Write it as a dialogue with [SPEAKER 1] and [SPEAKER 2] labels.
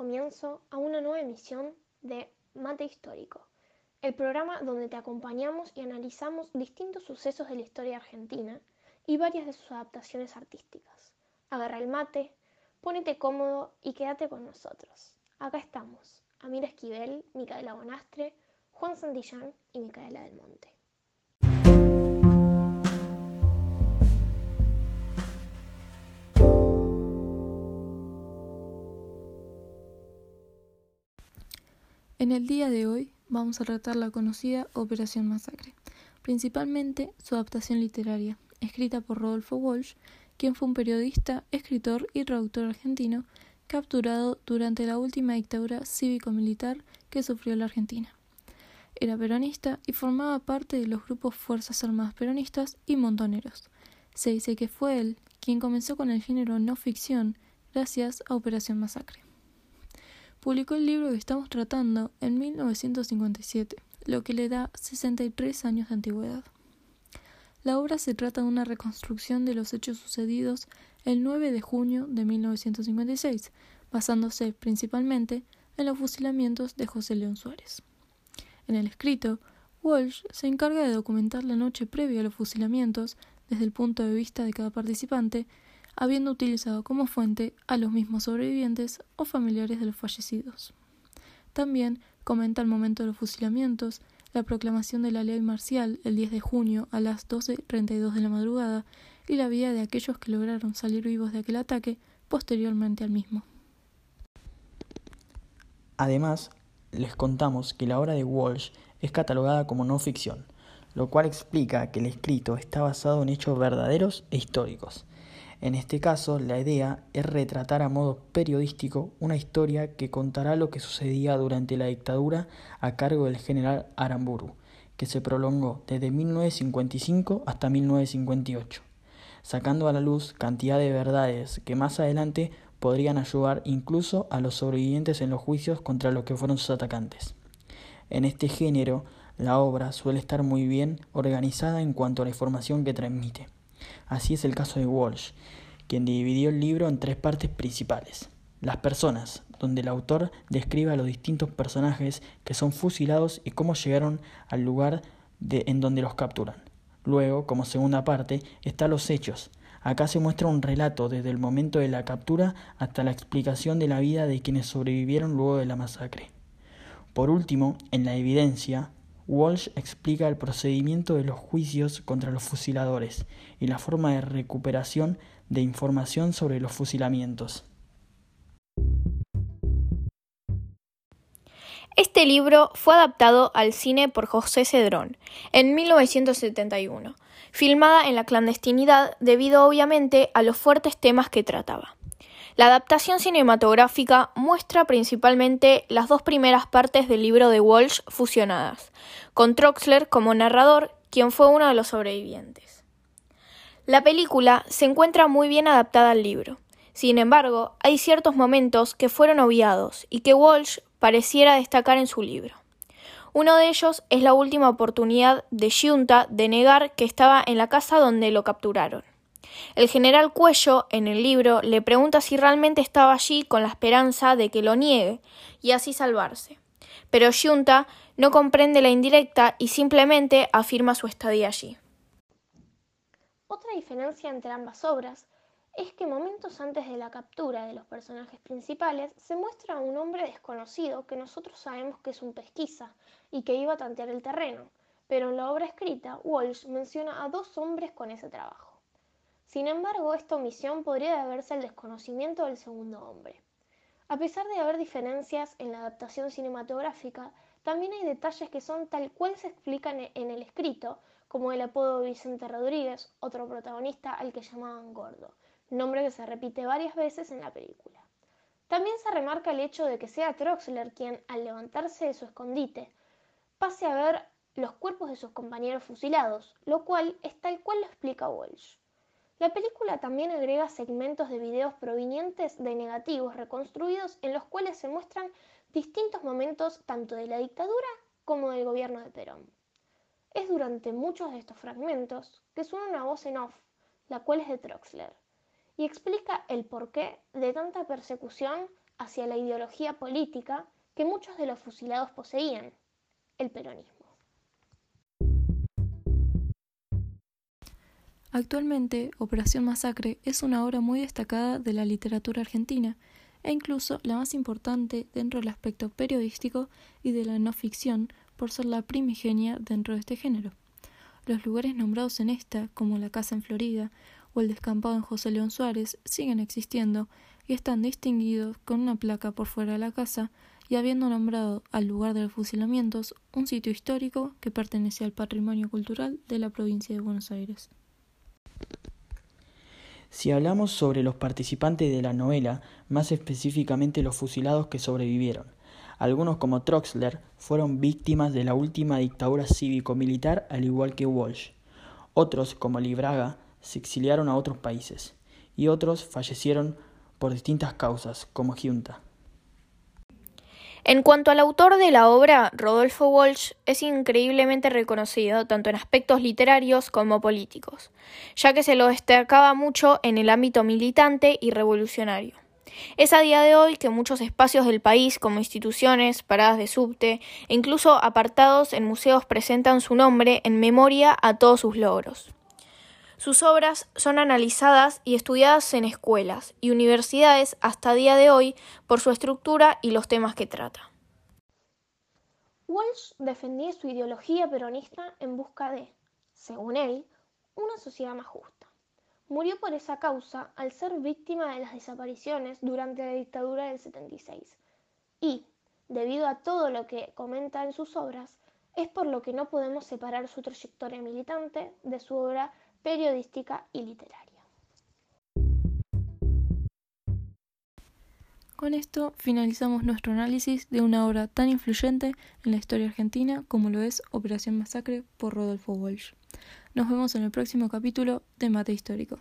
[SPEAKER 1] comienzo a una nueva emisión de Mate Histórico, el programa donde te acompañamos y analizamos distintos sucesos de la historia argentina y varias de sus adaptaciones artísticas. Agarra el mate, ponete cómodo y quédate con nosotros. Acá estamos, Amira Esquivel, Micaela Bonastre, Juan Santillán y Micaela del Monte.
[SPEAKER 2] En el día de hoy vamos a tratar la conocida Operación Masacre, principalmente su adaptación literaria, escrita por Rodolfo Walsh, quien fue un periodista, escritor y traductor argentino capturado durante la última dictadura cívico-militar que sufrió la Argentina. Era peronista y formaba parte de los grupos Fuerzas Armadas Peronistas y Montoneros. Se dice que fue él quien comenzó con el género no ficción gracias a Operación Masacre. Publicó el libro que estamos tratando en 1957, lo que le da 63 años de antigüedad. La obra se trata de una reconstrucción de los hechos sucedidos el 9 de junio de 1956, basándose principalmente en los fusilamientos de José León Suárez. En el escrito, Walsh se encarga de documentar la noche previa a los fusilamientos desde el punto de vista de cada participante habiendo utilizado como fuente a los mismos sobrevivientes o familiares de los fallecidos. También comenta el momento de los fusilamientos, la proclamación de la ley marcial el 10 de junio a las 12.32 de la madrugada y la vida de aquellos que lograron salir vivos de aquel ataque posteriormente al mismo.
[SPEAKER 3] Además, les contamos que la obra de Walsh es catalogada como no ficción, lo cual explica que el escrito está basado en hechos verdaderos e históricos. En este caso, la idea es retratar a modo periodístico una historia que contará lo que sucedía durante la dictadura a cargo del general Aramburu, que se prolongó desde 1955 hasta 1958, sacando a la luz cantidad de verdades que más adelante podrían ayudar incluso a los sobrevivientes en los juicios contra los que fueron sus atacantes. En este género, la obra suele estar muy bien organizada en cuanto a la información que transmite. Así es el caso de Walsh, quien dividió el libro en tres partes principales. Las personas, donde el autor describe a los distintos personajes que son fusilados y cómo llegaron al lugar en donde los capturan. Luego, como segunda parte, están los hechos. Acá se muestra un relato desde el momento de la captura hasta la explicación de la vida de quienes sobrevivieron luego de la masacre. Por último, en la evidencia, Walsh explica el procedimiento de los juicios contra los fusiladores y la forma de recuperación de información sobre los fusilamientos.
[SPEAKER 1] Este libro fue adaptado al cine por José Cedrón en 1971, filmada en la clandestinidad debido obviamente a los fuertes temas que trataba. La adaptación cinematográfica muestra principalmente las dos primeras partes del libro de Walsh fusionadas, con Troxler como narrador, quien fue uno de los sobrevivientes. La película se encuentra muy bien adaptada al libro. Sin embargo, hay ciertos momentos que fueron obviados y que Walsh pareciera destacar en su libro. Uno de ellos es la última oportunidad de Giunta de negar que estaba en la casa donde lo capturaron. El general Cuello, en el libro, le pregunta si realmente estaba allí con la esperanza de que lo niegue y así salvarse. Pero Junta no comprende la indirecta y simplemente afirma su estadía allí. Otra diferencia entre ambas obras es que momentos antes de la captura de los personajes principales se muestra a un hombre desconocido que nosotros sabemos que es un pesquisa y que iba a tantear el terreno, pero en la obra escrita Walsh menciona a dos hombres con ese trabajo. Sin embargo, esta omisión podría deberse al desconocimiento del segundo hombre. A pesar de haber diferencias en la adaptación cinematográfica, también hay detalles que son tal cual se explican en el escrito, como el apodo Vicente Rodríguez, otro protagonista al que llamaban Gordo, nombre que se repite varias veces en la película. También se remarca el hecho de que sea Troxler quien, al levantarse de su escondite, pase a ver los cuerpos de sus compañeros fusilados, lo cual es tal cual lo explica Walsh. La película también agrega segmentos de videos provenientes de negativos reconstruidos en los cuales se muestran distintos momentos tanto de la dictadura como del gobierno de Perón. Es durante muchos de estos fragmentos que suena una voz en off, la cual es de Troxler, y explica el porqué de tanta persecución hacia la ideología política que muchos de los fusilados poseían, el peronismo.
[SPEAKER 2] Actualmente, Operación Masacre es una obra muy destacada de la literatura argentina e incluso la más importante dentro del aspecto periodístico y de la no ficción por ser la primigenia dentro de este género. Los lugares nombrados en esta, como la casa en Florida o el descampado en José León Suárez, siguen existiendo y están distinguidos con una placa por fuera de la casa y habiendo nombrado al lugar de los fusilamientos un sitio histórico que pertenece al patrimonio cultural de la provincia de Buenos Aires.
[SPEAKER 3] Si hablamos sobre los participantes de la novela, más específicamente los fusilados que sobrevivieron, algunos como Troxler fueron víctimas de la última dictadura cívico-militar al igual que Walsh. Otros, como Libraga, se exiliaron a otros países, y otros fallecieron por distintas causas, como Junta.
[SPEAKER 1] En cuanto al autor de la obra, Rodolfo Walsh es increíblemente reconocido tanto en aspectos literarios como políticos, ya que se lo destacaba mucho en el ámbito militante y revolucionario. Es a día de hoy que muchos espacios del país, como instituciones, paradas de subte e incluso apartados en museos presentan su nombre en memoria a todos sus logros. Sus obras son analizadas y estudiadas en escuelas y universidades hasta día de hoy por su estructura y los temas que trata. Walsh defendía su ideología peronista en busca de, según él, una sociedad más justa. Murió por esa causa al ser víctima de las desapariciones durante la dictadura del 76 y, debido a todo lo que comenta en sus obras, es por lo que no podemos separar su trayectoria militante de su obra periodística y literaria.
[SPEAKER 2] Con esto finalizamos nuestro análisis de una obra tan influyente en la historia argentina como lo es Operación Masacre por Rodolfo Walsh. Nos vemos en el próximo capítulo de Mate Histórico.